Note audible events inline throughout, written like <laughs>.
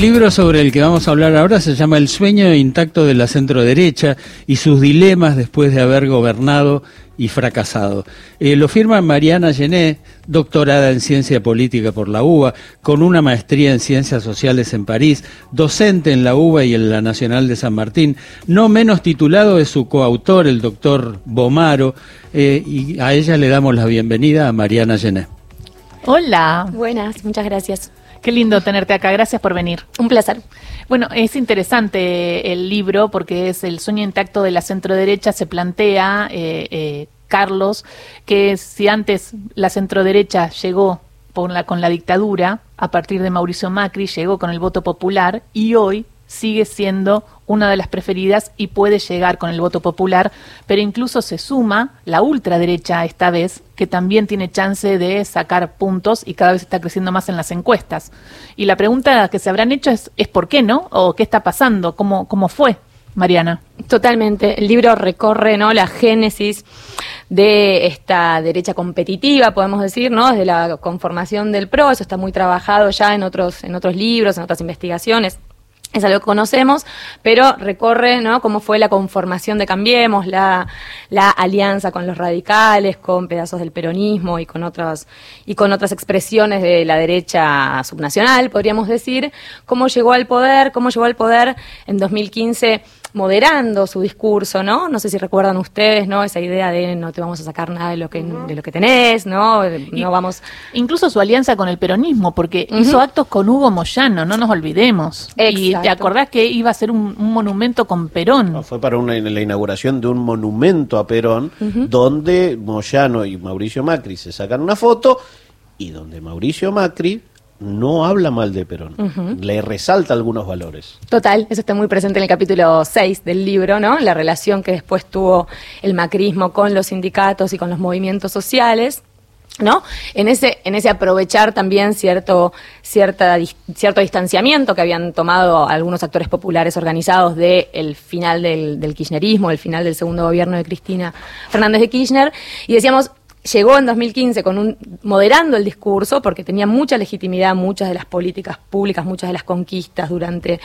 El libro sobre el que vamos a hablar ahora se llama El sueño intacto de la centro derecha y sus dilemas después de haber gobernado y fracasado. Eh, lo firma Mariana Gené, doctorada en ciencia política por la UBA, con una maestría en ciencias sociales en París, docente en la UBA y en la Nacional de San Martín. No menos titulado es su coautor, el doctor Bomaro, eh, y a ella le damos la bienvenida a Mariana Gené. Hola. Buenas, muchas gracias. Qué lindo tenerte acá, gracias por venir. Un placer. Bueno, es interesante el libro porque es el sueño intacto de la centro derecha, se plantea, eh, eh, Carlos, que si antes la centro derecha llegó con la, con la dictadura, a partir de Mauricio Macri llegó con el voto popular y hoy sigue siendo una de las preferidas y puede llegar con el voto popular, pero incluso se suma la ultraderecha esta vez, que también tiene chance de sacar puntos y cada vez está creciendo más en las encuestas. Y la pregunta que se habrán hecho es, ¿es por qué no? ¿O qué está pasando? ¿Cómo, cómo fue? Mariana. Totalmente. El libro recorre ¿no? la génesis de esta derecha competitiva, podemos decir, ¿no? Desde la conformación del PRO, eso está muy trabajado ya en otros, en otros libros, en otras investigaciones es algo que conocemos, pero recorre ¿no? cómo fue la conformación de Cambiemos, la, la, alianza con los radicales, con pedazos del peronismo y con otras y con otras expresiones de la derecha subnacional, podríamos decir, cómo llegó al poder, cómo llegó al poder en 2015 moderando su discurso, ¿no? No sé si recuerdan ustedes, ¿no? Esa idea de no te vamos a sacar nada de lo que, de lo que tenés, ¿no? No vamos... Incluso su alianza con el peronismo, porque hizo actos con Hugo Moyano, no nos olvidemos. Y te acordás que iba a ser un, monumento con Perón. fue para una, la inauguración de un monumento a Perón, donde Moyano y Mauricio Macri se sacan una foto y donde Mauricio Macri no habla mal de Perón, le resalta algunos valores. Total, eso está muy presente en el capítulo 6 del libro, ¿no? La relación que después tuvo el macrismo con los sindicatos y con los movimientos sociales. ¿no? En ese, en ese aprovechar también cierto, cierta, cierto distanciamiento que habían tomado algunos actores populares organizados del final del, del kirchnerismo, el final del segundo gobierno de Cristina Fernández de Kirchner, y decíamos, llegó en 2015 con un moderando el discurso porque tenía mucha legitimidad muchas de las políticas públicas, muchas de las conquistas durante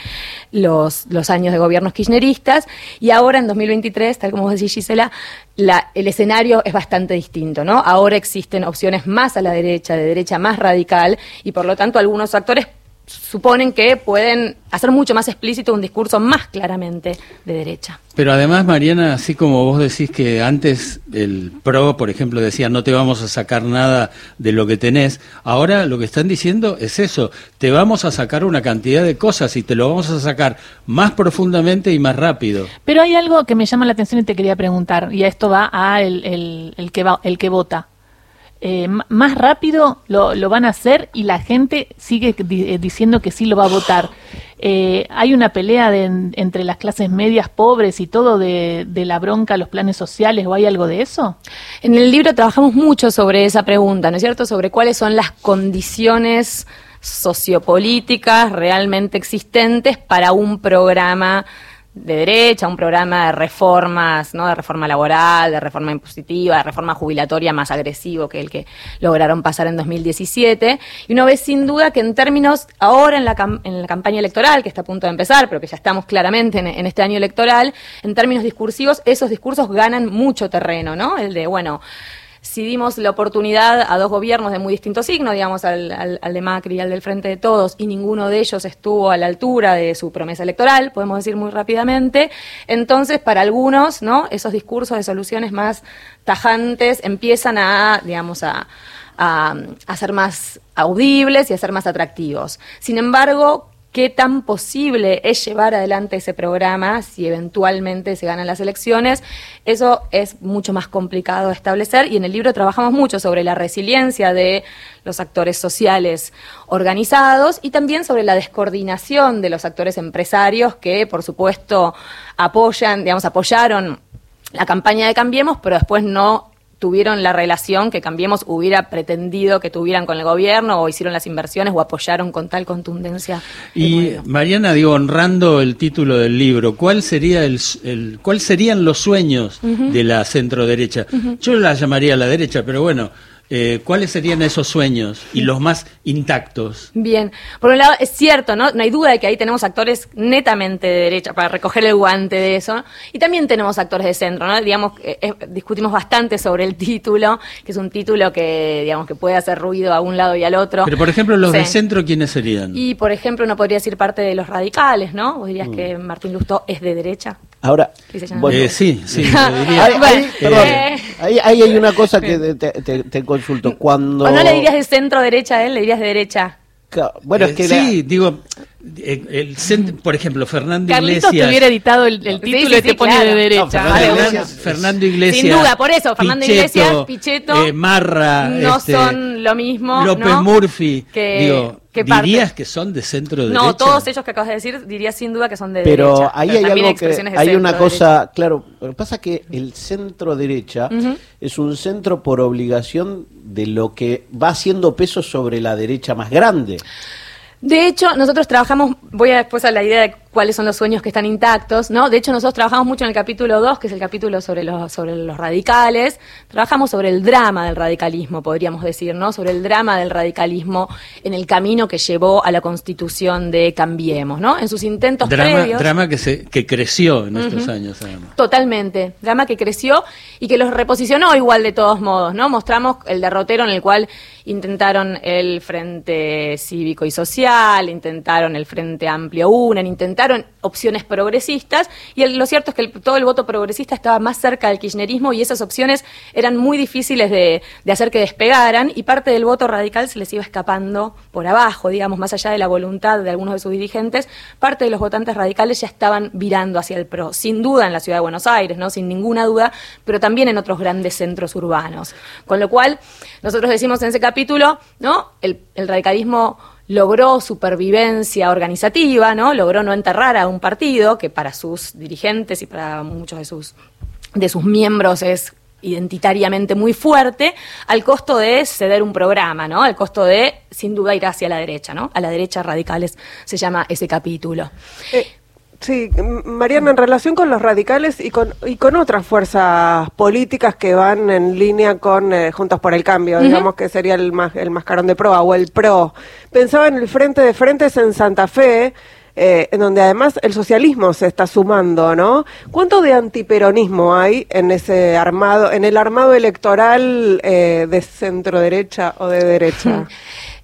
los, los años de gobiernos kirchneristas y ahora en 2023, tal como decís Gisela, la, el escenario es bastante distinto, ¿no? Ahora existen opciones más a la derecha, de derecha más radical y por lo tanto algunos actores suponen que pueden hacer mucho más explícito un discurso más claramente de derecha. Pero además, Mariana, así como vos decís que antes el PRO, por ejemplo, decía no te vamos a sacar nada de lo que tenés, ahora lo que están diciendo es eso, te vamos a sacar una cantidad de cosas y te lo vamos a sacar más profundamente y más rápido. Pero hay algo que me llama la atención y te quería preguntar, y a esto va a el, el que, va, el que vota. Eh, más rápido lo, van a hacer y la gente sigue eh, diciendo que sí lo va a votar. Eh, hay una pelea entre las clases medias pobres y todo de, de, la bronca, los planes sociales, o hay algo de eso? En el libro trabajamos mucho sobre esa pregunta, ¿no es cierto? Sobre cuáles son las condiciones sociopolíticas realmente existentes para un programa de derecha, un programa de reformas, ¿no? de reforma laboral, de reforma impositiva, de reforma jubilatoria más agresivo que el que lograron pasar en 2017. Y uno ve sin duda que en términos, ahora en la, en la campaña electoral, que está a punto de empezar, pero que ya estamos claramente en, en, este año electoral, en términos discursivos, esos discursos ganan mucho terreno, ¿no? El de, bueno, si dimos la oportunidad a dos gobiernos de muy distinto signo, digamos al, de Macri y al del Frente de Todos, y ninguno de ellos estuvo a la altura de su promesa electoral, podemos decir muy rápidamente, entonces para algunos, ¿no? Esos discursos de soluciones más tajantes empiezan a, digamos, a, a ser más audibles y a ser más atractivos. Sin embargo, qué tan posible es llevar adelante ese programa si eventualmente se ganan las elecciones. Eso es mucho más complicado de establecer y en el libro trabajamos mucho sobre la resiliencia de los actores sociales organizados y también sobre la descoordinación de los actores empresarios que, por supuesto, apoyan, digamos, apoyaron la campaña de Cambiemos, pero después no tuvieron la relación que Cambiemos hubiera pretendido que tuvieran con el gobierno o hicieron las inversiones o apoyaron con tal contundencia. Y Mariana, digo, honrando el título del libro, ¿cuál sería el, el cuál serían los sueños de la centro derecha? Yo la llamaría la derecha, pero bueno, eh, ¿cuáles serían esos sueños y los más intactos? Bien, por un lado es cierto, ¿no? No hay duda de que ahí tenemos actores netamente de derecha para recoger el guante de eso, y también tenemos actores de centro, ¿no? Digamos, eh, eh, discutimos bastante sobre el título, que es un título que, digamos, que puede hacer ruido a un lado y al otro. Pero, por ejemplo, los de centro, ¿quiénes serían? Y, por ejemplo, uno podría decir parte de los radicales, ¿no? Vos dirías mm. que Martín Lustó es de derecha. Ahora, bueno, sí, sí, <laughs> ahí, ahí, hay una cosa que te, te, consulto. Cuando... ¿O no le dirías de centro derecha a él? ¿Le dirías de derecha? Bueno, es que sí, digo, el, por ejemplo, Fernando Carlitos Iglesias. te hubiera editado el, título y te pone de derecha. Fernando, Iglesias, Sin duda, por eso, Fernando Iglesias, Pichetto. Eh, Marra. No este, son lo mismo. López Murphy. Que, ¿Dirías que son de centro derecha? No, todos ellos que acabas de decir, diría sin duda que son de Pero derecha. Ahí Pero hay algo que, hay una cosa, claro, lo que pasa es que el centro derecha es un centro por obligación de lo que va haciendo peso sobre la derecha más grande. De hecho, nosotros trabajamos, voy a después a la idea de cuáles son los sueños que están intactos, ¿no? De hecho, nosotros trabajamos mucho en el capítulo 2, que es el capítulo sobre los, sobre los radicales, trabajamos sobre el drama del radicalismo, podríamos decir, ¿no? Sobre el drama del radicalismo en el camino que llevó a la constitución de Cambiemos, ¿no? En sus intentos drama, previos. Drama que, se, que creció en estos años, además. Totalmente, drama que creció y que los reposicionó igual de todos modos, ¿no? Mostramos el derrotero en el cual intentaron el Frente Cívico y Social, intentaron el Frente Amplio UNEN, intentaron opciones progresistas y lo cierto es que todo el voto progresista estaba más cerca del kirchnerismo y esas opciones eran muy difíciles de, hacer que despegaran y parte del voto radical se les iba escapando por abajo, digamos, más allá de la voluntad de algunos de sus dirigentes, parte de los votantes radicales ya estaban virando hacia el PRO, sin duda en la ciudad de Buenos Aires, ¿no? sin ninguna duda, pero también en otros grandes centros urbanos. Con lo cual, nosotros decimos en ese capítulo, ¿no? el, el radicalismo logró supervivencia organizativa, ¿no? Logró no enterrar a un partido que para sus dirigentes y para muchos de sus de sus miembros es identitariamente muy fuerte, al costo de ceder un programa, ¿no? Al costo de, sin duda, ir hacia la derecha, ¿no? A la derecha radicales se llama ese capítulo. Eh, Sí, Mariana, en relación con los radicales y con, y con otras fuerzas políticas que van en línea con eh, Juntos por el Cambio, digamos que sería el, más, el mascarón de proa o el PRO, pensaba en el Frente de Frentes en Santa Fe, eh, en donde además el socialismo se está sumando, ¿no? ¿Cuánto de antiperonismo hay en ese armado, en el armado electoral eh, de centro derecha o de derecha? <laughs>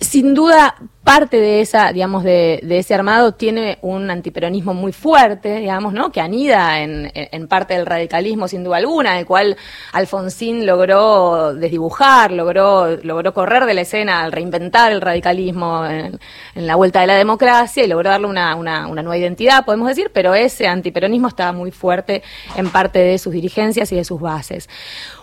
Sin duda, parte de esa, digamos, de, ese armado tiene un antiperonismo muy fuerte, digamos, ¿no? Que anida en, parte del radicalismo, sin duda alguna, el cual Alfonsín logró desdibujar, logró, logró correr de la escena al reinventar el radicalismo en, la vuelta de la democracia y logró darle una, una, una nueva identidad, podemos decir, pero ese antiperonismo estaba muy fuerte en parte de sus dirigencias y de sus bases.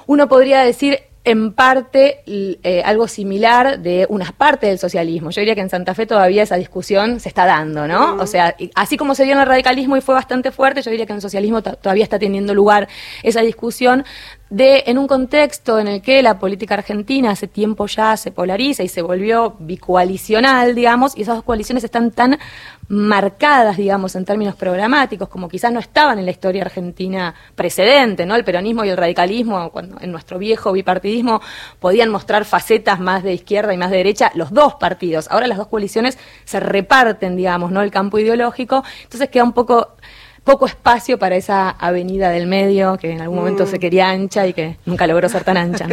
Uno podría decir en parte eh, algo similar de unas partes del socialismo. Yo diría que en Santa Fe todavía esa discusión se está dando, ¿no? O sea, así como se dio en el radicalismo y fue bastante fuerte, yo diría que en el socialismo todavía está teniendo lugar esa discusión de en un contexto en el que la política argentina hace tiempo ya se polariza y se volvió bicoalicional, digamos, y esas dos coaliciones están tan marcadas, digamos, en términos programáticos, como quizás no estaban en la historia argentina precedente, ¿no? El peronismo y el radicalismo, cuando en nuestro viejo bipartidismo podían mostrar facetas más de izquierda y más de derecha, los dos partidos. Ahora las dos coaliciones se reparten, digamos, ¿no? El campo ideológico, entonces queda un poco poco espacio para esa avenida del medio que en algún momento mm. se quería ancha y que nunca logró ser tan ancha.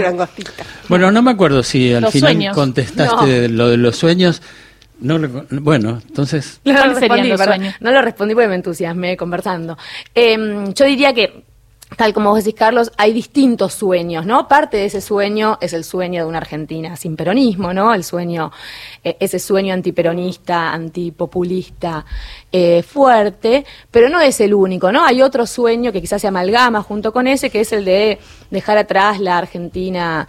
<laughs> bueno, no me acuerdo si al final contestaste lo de los sueños. No, bueno, entonces... No lo, respondí, no lo respondí porque me entusiasmé conversando. Em, yo diría que tal como vos decís, Carlos, hay distintos sueños, ¿no? Parte de ese sueño es el sueño de una Argentina sin peronismo, ¿no? El sueño, eh, ese sueño antiperonista, antipopulista, eh, fuerte, pero no es el único, ¿no? Hay otro sueño que quizás se amalgama junto con ese, que es el de dejar atrás la Argentina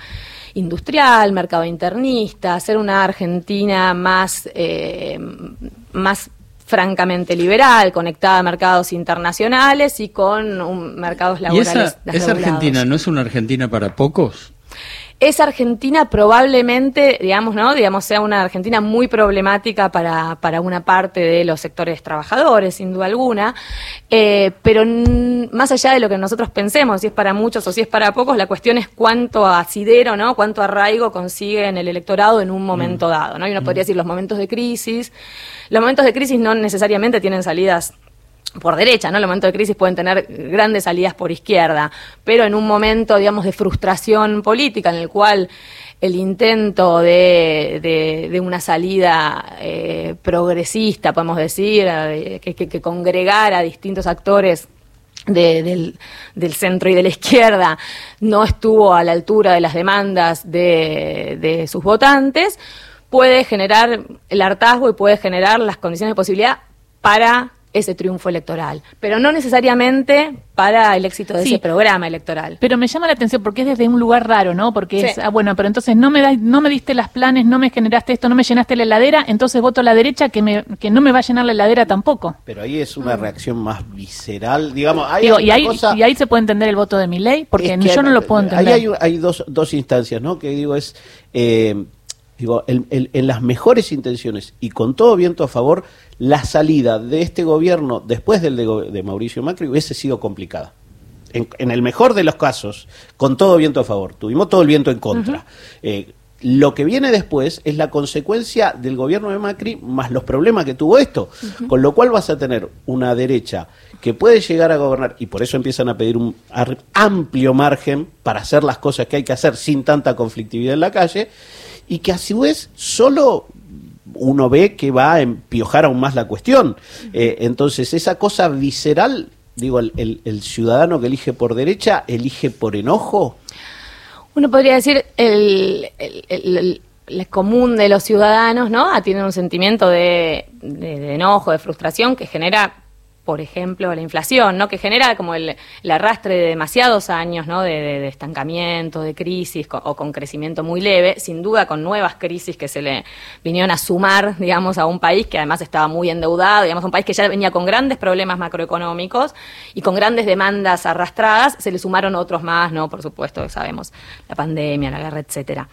industrial, mercado internista, hacer una Argentina más, eh, más francamente liberal, conectada a mercados internacionales y con mercados laborales. ¿Y esa, esa Argentina no es una Argentina para pocos? Esa Argentina probablemente, digamos, ¿no? Digamos, sea una Argentina muy problemática para, para una parte de los sectores trabajadores, sin duda alguna, eh, pero más allá de lo que nosotros pensemos, si es para muchos o si es para pocos, la cuestión es cuánto asidero, ¿no? Cuánto arraigo consigue en el electorado en un momento mm. dado, ¿no? Y uno podría mm. decir los momentos de crisis. Los momentos de crisis no necesariamente tienen salidas por derecha, ¿no? En el momento de crisis pueden tener grandes salidas por izquierda, pero en un momento, digamos, de frustración política en el cual el intento de, una salida eh, progresista, podemos decir, eh, que, que, congregara a distintos actores del, centro y de la izquierda no estuvo a la altura de las demandas de, de sus votantes, puede generar el hartazgo y puede generar las condiciones de posibilidad para ese triunfo electoral, pero no necesariamente para el éxito de ese programa electoral. Pero me llama la atención porque es desde un lugar raro, ¿no? Porque es, ah, bueno, pero entonces no me da, no me diste las planes, no me generaste esto, no me llenaste la heladera, entonces voto a la derecha que me que no me va a llenar la heladera tampoco. Pero ahí es una reacción más visceral, digamos, hay y ahí y ahí se puede entender el voto de mi ley, porque yo no lo puedo entender. Ahí hay, hay dos, dos instancias, ¿no? Que digo es eh, digo, en las mejores intenciones y con todo viento a favor, la salida de este gobierno después del de, Mauricio Macri hubiese sido complicada. En, el mejor de los casos, con todo viento a favor, tuvimos todo el viento en contra. Eh, lo que viene después es la consecuencia del gobierno de Macri más los problemas que tuvo esto, con lo cual vas a tener una derecha que puede llegar a gobernar y por eso empiezan a pedir un amplio margen para hacer las cosas que hay que hacer sin tanta conflictividad en la calle y que a su vez solo uno ve que va a empiojar aún más la cuestión. Eh, entonces, esa cosa visceral, digo, el, ciudadano que elige por derecha, elige por enojo. Uno podría decir el, el, común de los ciudadanos, ¿no? Ah, tienen un sentimiento de, de, enojo, de frustración que genera por ejemplo, la inflación, ¿no? que genera como el, arrastre de demasiados años ¿no? de, estancamiento, de crisis o con crecimiento muy leve, sin duda con nuevas crisis que se le vinieron a sumar, digamos, a un país que además estaba muy endeudado, digamos, un país que ya venía con grandes problemas macroeconómicos y con grandes demandas arrastradas, se le sumaron otros más, ¿no? Por supuesto, sabemos, la pandemia, la guerra, etcétera.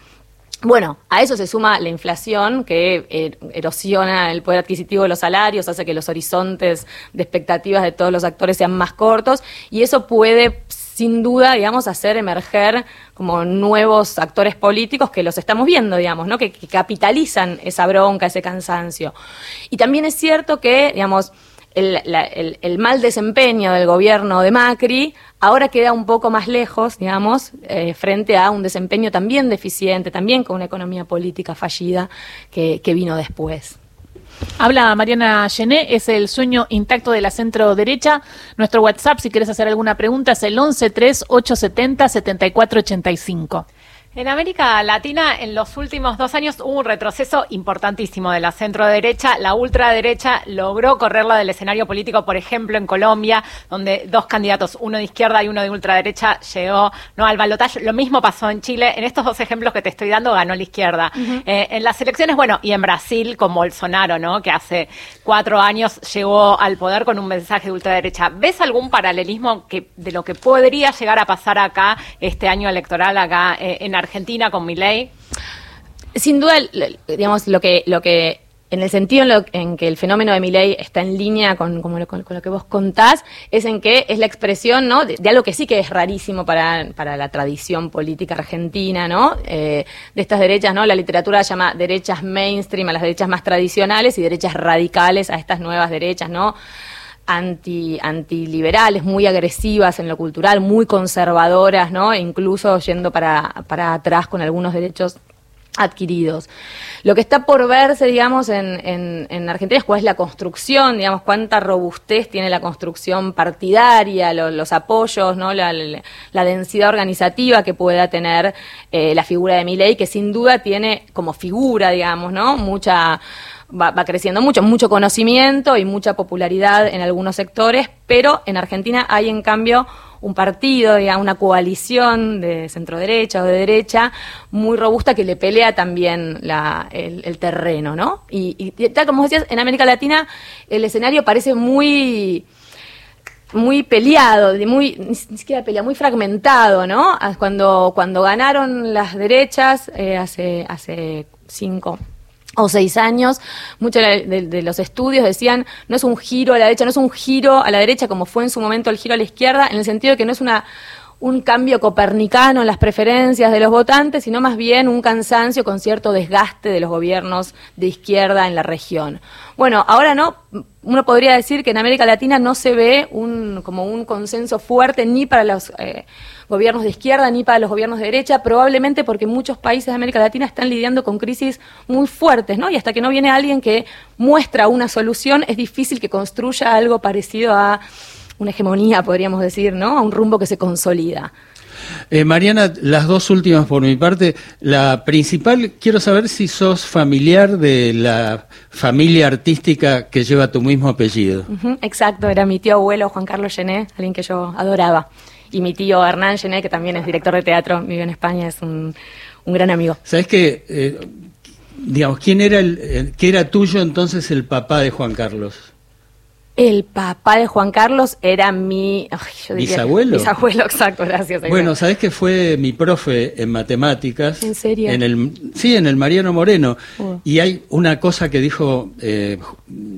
Bueno, a eso se suma la inflación que eh, erosiona el poder adquisitivo de los salarios, hace que los horizontes de expectativas de todos los actores sean más cortos y eso puede sin duda, digamos, hacer emerger como nuevos actores políticos que los estamos viendo, digamos, ¿no? Que, que capitalizan esa bronca, ese cansancio. Y también es cierto que, digamos, el, mal desempeño del gobierno de Macri ahora queda un poco más lejos, digamos, eh, frente a un desempeño también deficiente, también con una economía política fallida que, vino después. Habla Mariana Gené, es el sueño intacto de la centro derecha. Nuestro WhatsApp, si quieres hacer alguna pregunta, es el 113 7485. En América Latina, en los últimos dos años hubo un retroceso importantísimo de la centro derecha. La ultraderecha logró correrla del escenario político, por ejemplo, en Colombia, donde dos candidatos, uno de izquierda y uno de ultraderecha, llegó no al balotaje. Lo mismo pasó en Chile. En estos dos ejemplos que te estoy dando, ganó la izquierda. Eh, en las elecciones, bueno, y en Brasil, con Bolsonaro, ¿no? Que hace cuatro años llegó al poder con un mensaje de ultraderecha. ¿Ves algún paralelismo que, de lo que podría llegar a pasar acá este año electoral, acá eh, en Argentina con mi ley? Sin duda, digamos, lo que, lo que en el sentido en, que el fenómeno de mi ley está en línea con, con, lo que vos contás, es en que es la expresión ¿no? de, algo que sí que es rarísimo para, para la tradición política argentina, ¿no? Eh, de estas derechas, ¿no? La literatura llama derechas mainstream a las derechas más tradicionales y derechas radicales a estas nuevas derechas, ¿no? Anti antiliberales, muy agresivas en lo cultural, muy conservadoras, ¿no? E incluso yendo para, para atrás con algunos derechos adquiridos. Lo que está por verse, digamos, en, en, Argentina es cuál es la construcción, digamos, cuánta robustez tiene la construcción partidaria, los apoyos, ¿no? La, densidad organizativa que pueda tener eh, la figura de Milei, que sin duda tiene como figura, digamos, ¿no? Mucha va, creciendo mucho, mucho conocimiento y mucha popularidad en algunos sectores, pero en Argentina hay en cambio un partido, digamos, una coalición de centro derecha o de derecha muy robusta que le pelea también la, el, terreno, ¿no? Y, tal como decías, en América Latina el escenario parece muy muy peleado, muy, ni siquiera peleado, muy fragmentado, ¿no? Cuando, cuando ganaron las derechas eh, hace, hace cinco o seis años, muchos de, los estudios decían no es un giro a la derecha, no es un giro a la derecha como fue en su momento el giro a la izquierda, en el sentido de que no es una un cambio copernicano en las preferencias de los votantes, sino más bien un cansancio con cierto desgaste de los gobiernos de izquierda en la región. Bueno, ahora no, uno podría decir que en América Latina no se ve un, como un consenso fuerte ni para los eh, gobiernos de izquierda ni para los gobiernos de derecha, probablemente porque muchos países de América Latina están lidiando con crisis muy fuertes, ¿no? Y hasta que no viene alguien que muestra una solución, es difícil que construya algo parecido a una hegemonía, podríamos decir, ¿no? A un rumbo que se consolida. Eh, Mariana, las dos últimas por mi parte. La principal, quiero saber si sos familiar de la familia artística que lleva tu mismo apellido. exacto, era mi tío abuelo Juan Carlos Gené, alguien que yo adoraba. Y mi tío Hernán Gené, que también es director de teatro, vive en España, es un, gran amigo. ¿Sabes qué? Eh, digamos, ¿quién era el, qué era tuyo entonces el papá de Juan Carlos? El papá de Juan Carlos era mi... ¿Bisabuelo? Bisabuelo, exacto, gracias. Bueno, ¿sabés que fue mi profe en matemáticas? ¿En serio? En el, sí, en el Mariano Moreno. Oh. Y hay una cosa que dijo eh,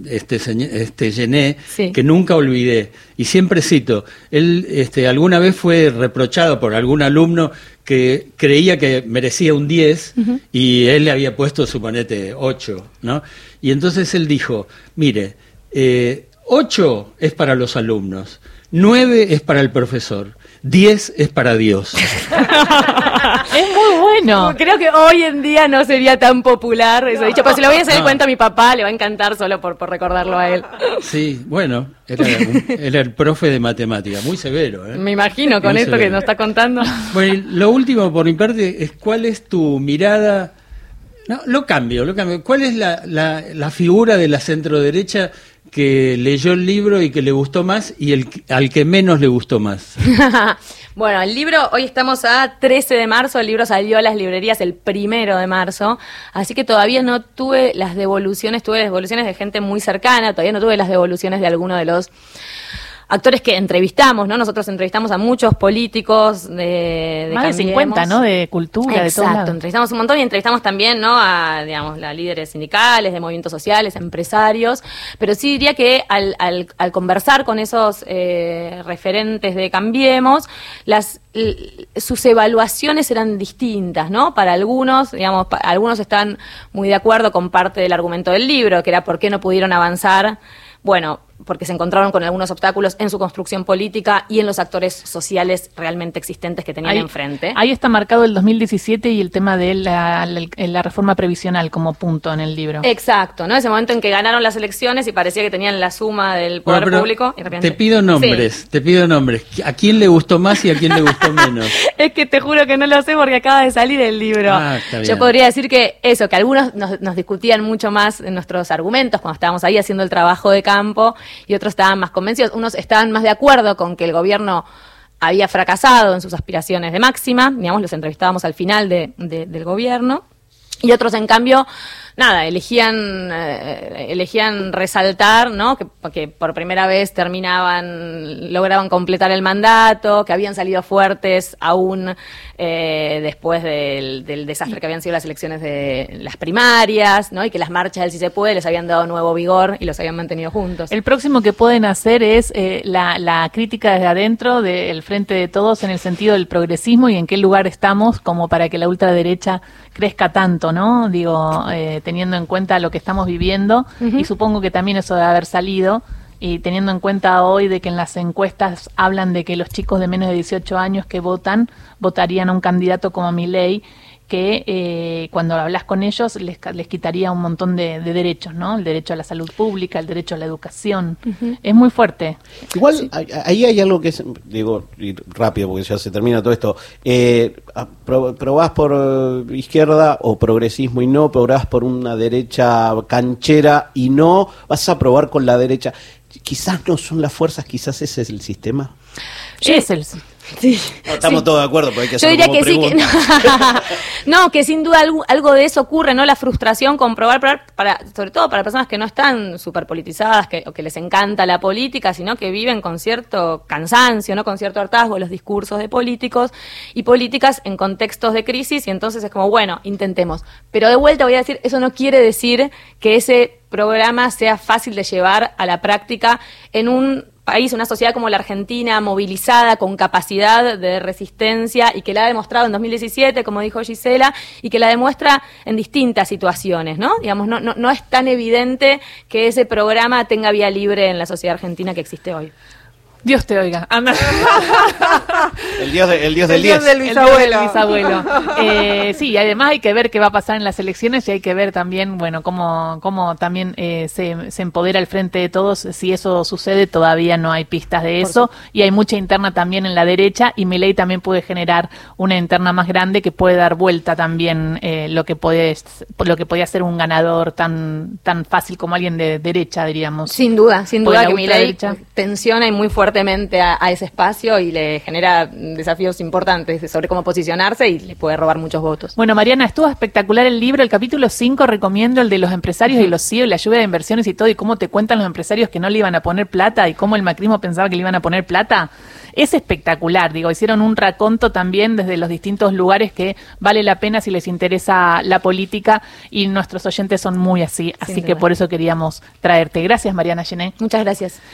este, este Gené que nunca olvidé. Y siempre cito. Él este, alguna vez fue reprochado por algún alumno que creía que merecía un 10 y él le había puesto, suponete, 8, ¿no? Y entonces él dijo, mire... Eh, Ocho es para los alumnos, nueve es para el profesor, diez es para Dios. <laughs> es muy bueno. Creo que hoy en día no sería tan popular eso dicho, pero si lo voy a hacer cuenta a mi papá, le va a encantar solo por, por recordarlo a él. Sí, bueno, era, el profe de matemática, muy severo. ¿eh? Me imagino con esto que nos está contando. Bueno, lo último por mi parte es cuál es tu mirada... No, lo cambio, lo cambio. ¿Cuál es la, la, la figura de la centro derecha que leyó el libro y que le gustó más y el al que menos le gustó más? <laughs> bueno, el libro, hoy estamos a 13 de marzo, el libro salió a las librerías el primero de marzo, así que todavía no tuve las devoluciones, tuve las devoluciones de gente muy cercana, todavía no tuve las devoluciones de alguno de los actores que entrevistamos, ¿no? Nosotros entrevistamos a muchos políticos de, de Más de 50, ¿no? De cultura, de todo. Exacto, entrevistamos un montón y entrevistamos también, ¿no? A, digamos, a líderes sindicales, de movimientos sociales, empresarios, pero sí diría que al, al, al conversar con esos eh, referentes de Cambiemos, las sus evaluaciones eran distintas, ¿no? Para algunos, digamos, algunos están muy de acuerdo con parte del argumento del libro, que era por qué no pudieron avanzar. Bueno, porque se encontraron con algunos obstáculos en su construcción política y en los actores sociales realmente existentes que tenían enfrente. Ahí está marcado el 2017 y el tema de la, reforma previsional como punto en el libro. Exacto, ¿no? Ese momento en que ganaron las elecciones y parecía que tenían la suma del poder público. te pido nombres, te pido nombres. ¿A quién le gustó más y a quién le gustó menos? <laughs> es que te juro que no lo sé porque acaba de salir el libro. Ah, Yo podría decir que eso, que algunos nos, nos discutían mucho más en nuestros argumentos cuando estábamos ahí haciendo el trabajo de campo y otros estaban más convencidos, unos estaban más de acuerdo con que el gobierno había fracasado en sus aspiraciones de máxima, digamos, los entrevistábamos al final de, del gobierno, y otros, en cambio, nada, elegían, eh, elegían resaltar, ¿no? Que, por primera vez terminaban, lograban completar el mandato, que habían salido fuertes aún eh, después del, desastre que habían sido las elecciones de las primarias, ¿no? Y que las marchas del Si se puede les habían dado nuevo vigor y los habían mantenido juntos. El próximo que pueden hacer es eh, la, la crítica desde adentro del frente de todos en el sentido del progresismo y en qué lugar estamos como para que la ultraderecha crezca tanto, ¿no? Digo, eh, teniendo en cuenta lo que estamos viviendo y supongo que también eso debe haber salido y teniendo en cuenta hoy de que en las encuestas hablan de que los chicos de menos de 18 años que votan votarían a un candidato como Milei que eh, cuando hablas con ellos les, les quitaría un montón de, derechos, ¿no? El derecho a la salud pública, el derecho a la educación. Es muy fuerte. Igual, ahí hay algo que es, digo, rápido porque ya se termina todo esto. Eh, probás por eh, izquierda o progresismo y no, probás por una derecha canchera y no, vas a probar con la derecha. Quizás no son las fuerzas, quizás ese es el sistema. Es el, Sí. No, estamos Sí. todos de acuerdo, porque hay que Yo diría como que sí, que <laughs> no, que sin duda algo, algo de eso ocurre, ¿no? La frustración con probar, probar, para, sobre todo para personas que no están súper politizadas, que, o que les encanta la política, sino que viven con cierto cansancio, ¿no? Con cierto hartazgo los discursos de políticos y políticas en contextos de crisis, y entonces es como, bueno, intentemos. Pero de vuelta voy a decir, eso no quiere decir que ese programa sea fácil de llevar a la práctica en un país, una sociedad como la Argentina, movilizada, con capacidad de resistencia y que la ha demostrado en 2017, como dijo Gisela, y que la demuestra en distintas situaciones, ¿no? Digamos, no, no, no es tan evidente que ese programa tenga vía libre en la sociedad argentina que existe hoy. Dios te oiga. Anda. El dios, de- el dios del El dios 10. del El bisabuelo. del bisabuelo. Eh, sí, y además hay que ver qué va a pasar en las elecciones y hay que ver también, bueno, cómo, cómo también eh, se, se empodera el frente de todos. Si eso sucede, todavía no hay pistas de eso. Y hay mucha interna también en la derecha y Milei también puede generar una interna más grande que puede dar vuelta también eh, lo que puede lo que podía ser un ganador tan tan fácil como alguien de derecha, diríamos. Sin duda, sin duda que Milei tensiona y muy fuertemente a, a ese espacio y le genera desafíos importantes sobre cómo posicionarse y le puede robar muchos votos. Bueno, Mariana, estuvo espectacular el libro, el capítulo 5, recomiendo el de los empresarios y los CEO, la lluvia de inversiones y todo, y cómo te cuentan los empresarios que no le iban a poner plata y cómo el macrismo pensaba que le iban a poner plata. Es espectacular, digo, hicieron un raconto también desde los distintos lugares que vale la pena si les interesa la política y nuestros oyentes son muy así, así que duda. por eso queríamos traerte. Gracias, Mariana Gené. Muchas gracias.